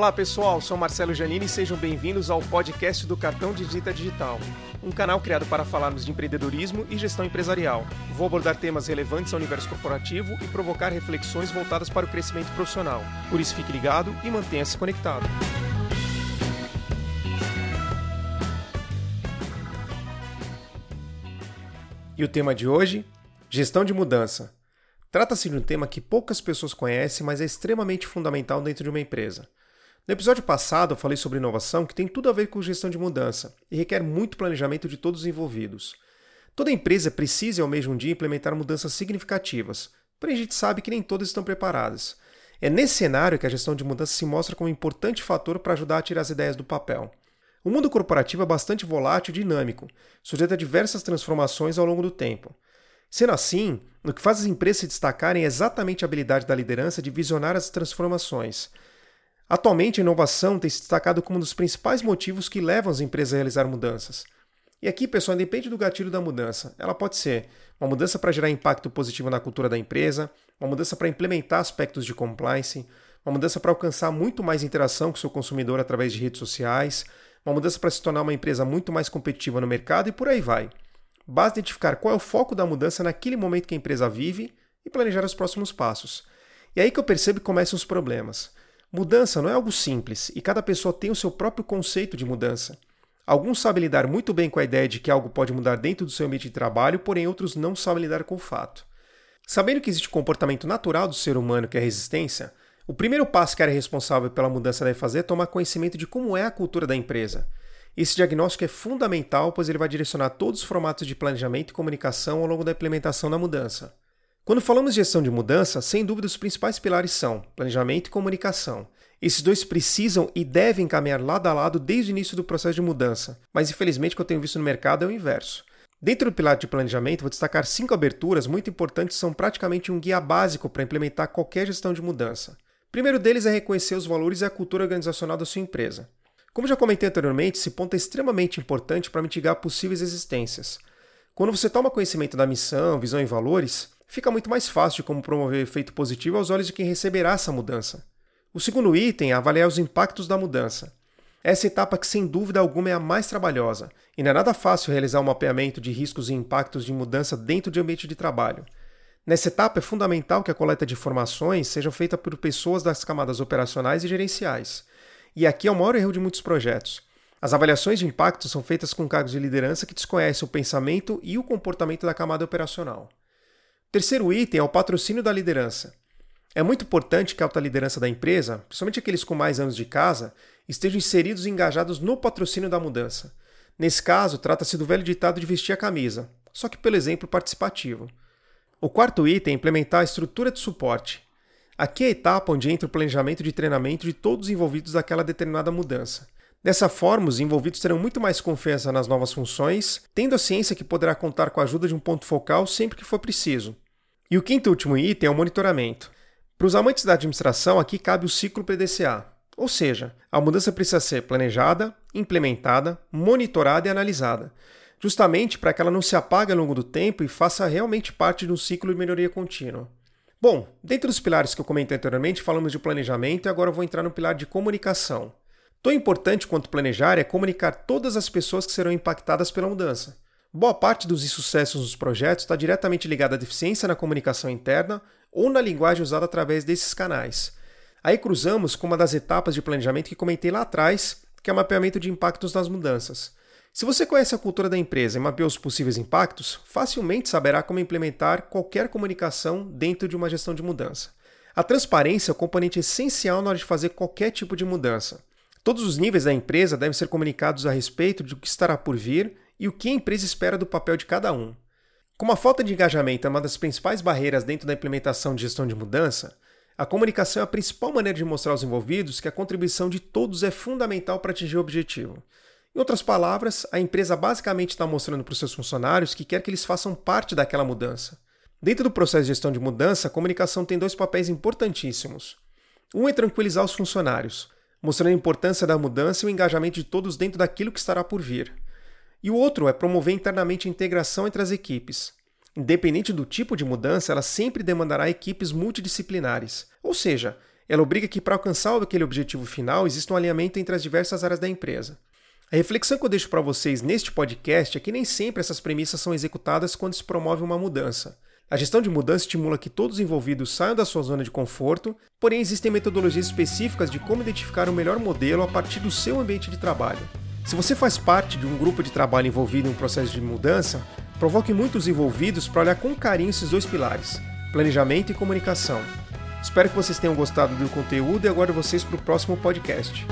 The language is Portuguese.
Olá pessoal, sou Marcelo Janini e sejam bem-vindos ao podcast do Cartão de Visita Digital, um canal criado para falarmos de empreendedorismo e gestão empresarial. Vou abordar temas relevantes ao universo corporativo e provocar reflexões voltadas para o crescimento profissional. Por isso, fique ligado e mantenha-se conectado. E o tema de hoje? Gestão de mudança. Trata-se de um tema que poucas pessoas conhecem, mas é extremamente fundamental dentro de uma empresa. No episódio passado, eu falei sobre inovação que tem tudo a ver com gestão de mudança e requer muito planejamento de todos os envolvidos. Toda empresa precisa ao mesmo dia implementar mudanças significativas, porém a gente sabe que nem todas estão preparadas. É nesse cenário que a gestão de mudança se mostra como um importante fator para ajudar a tirar as ideias do papel. O mundo corporativo é bastante volátil e dinâmico, sujeito a diversas transformações ao longo do tempo. Sendo assim, o que faz as empresas se destacarem é exatamente a habilidade da liderança de visionar as transformações Atualmente, a inovação tem se destacado como um dos principais motivos que levam as empresas a realizar mudanças. E aqui, pessoal, depende do gatilho da mudança. Ela pode ser uma mudança para gerar impacto positivo na cultura da empresa, uma mudança para implementar aspectos de compliance, uma mudança para alcançar muito mais interação com o seu consumidor através de redes sociais, uma mudança para se tornar uma empresa muito mais competitiva no mercado e por aí vai. Basta identificar qual é o foco da mudança naquele momento que a empresa vive e planejar os próximos passos. E é aí que eu percebo que começam os problemas. Mudança não é algo simples e cada pessoa tem o seu próprio conceito de mudança. Alguns sabem lidar muito bem com a ideia de que algo pode mudar dentro do seu ambiente de trabalho, porém outros não sabem lidar com o fato. Sabendo que existe comportamento natural do ser humano que é a resistência, o primeiro passo que a área responsável pela mudança deve fazer é tomar conhecimento de como é a cultura da empresa. Esse diagnóstico é fundamental, pois ele vai direcionar todos os formatos de planejamento e comunicação ao longo da implementação da mudança. Quando falamos de gestão de mudança, sem dúvida os principais pilares são planejamento e comunicação. Esses dois precisam e devem caminhar lado a lado desde o início do processo de mudança, mas infelizmente o que eu tenho visto no mercado é o inverso. Dentro do pilar de planejamento, vou destacar cinco aberturas muito importantes que são praticamente um guia básico para implementar qualquer gestão de mudança. O primeiro deles é reconhecer os valores e a cultura organizacional da sua empresa. Como já comentei anteriormente, esse ponto é extremamente importante para mitigar possíveis resistências. Quando você toma conhecimento da missão, visão e valores, fica muito mais fácil de como promover efeito positivo aos olhos de quem receberá essa mudança. O segundo item é avaliar os impactos da mudança. Essa etapa que sem dúvida alguma é a mais trabalhosa, e não é nada fácil realizar um mapeamento de riscos e impactos de mudança dentro de ambiente de trabalho. Nessa etapa é fundamental que a coleta de informações seja feita por pessoas das camadas operacionais e gerenciais. E aqui é o maior erro de muitos projetos. As avaliações de impacto são feitas com cargos de liderança que desconhecem o pensamento e o comportamento da camada operacional. Terceiro item é o patrocínio da liderança. É muito importante que a alta liderança da empresa, principalmente aqueles com mais anos de casa, estejam inseridos e engajados no patrocínio da mudança. Nesse caso, trata-se do velho ditado de vestir a camisa, só que pelo exemplo participativo. O quarto item é implementar a estrutura de suporte. Aqui é a etapa onde entra o planejamento de treinamento de todos os envolvidos daquela determinada mudança. Dessa forma, os envolvidos terão muito mais confiança nas novas funções, tendo a ciência que poderá contar com a ajuda de um ponto focal sempre que for preciso. E o quinto e último item é o monitoramento. Para os amantes da administração, aqui cabe o ciclo PDCA, ou seja, a mudança precisa ser planejada, implementada, monitorada e analisada, justamente para que ela não se apague ao longo do tempo e faça realmente parte de um ciclo de melhoria contínua. Bom, dentro dos pilares que eu comentei anteriormente, falamos de planejamento e agora eu vou entrar no pilar de comunicação. Tão importante quanto planejar é comunicar todas as pessoas que serão impactadas pela mudança. Boa parte dos insucessos dos projetos está diretamente ligada à deficiência na comunicação interna ou na linguagem usada através desses canais. Aí cruzamos com uma das etapas de planejamento que comentei lá atrás, que é o mapeamento de impactos nas mudanças. Se você conhece a cultura da empresa e mapeou os possíveis impactos, facilmente saberá como implementar qualquer comunicação dentro de uma gestão de mudança. A transparência é o componente essencial na hora de fazer qualquer tipo de mudança. Todos os níveis da empresa devem ser comunicados a respeito do que estará por vir e o que a empresa espera do papel de cada um. Como a falta de engajamento é uma das principais barreiras dentro da implementação de gestão de mudança, a comunicação é a principal maneira de mostrar aos envolvidos que a contribuição de todos é fundamental para atingir o objetivo. Em outras palavras, a empresa basicamente está mostrando para os seus funcionários que quer que eles façam parte daquela mudança. Dentro do processo de gestão de mudança, a comunicação tem dois papéis importantíssimos. Um é tranquilizar os funcionários, mostrando a importância da mudança e o engajamento de todos dentro daquilo que estará por vir. E o outro é promover internamente a integração entre as equipes. Independente do tipo de mudança, ela sempre demandará equipes multidisciplinares, ou seja, Ela obriga que para alcançar aquele objetivo final exista um alinhamento entre as diversas áreas da empresa. A reflexão que eu deixo para vocês neste podcast é que nem sempre essas premissas são executadas quando se promove uma mudança. A gestão de mudança estimula que todos os envolvidos saiam da sua zona de conforto, porém existem metodologias específicas de como identificar o melhor modelo a partir do seu ambiente de trabalho. Se você faz parte de um grupo de trabalho envolvido em um processo de mudança, provoque muitos envolvidos para olhar com carinho esses dois pilares: planejamento e comunicação. Espero que vocês tenham gostado do conteúdo e aguardo vocês para o próximo podcast.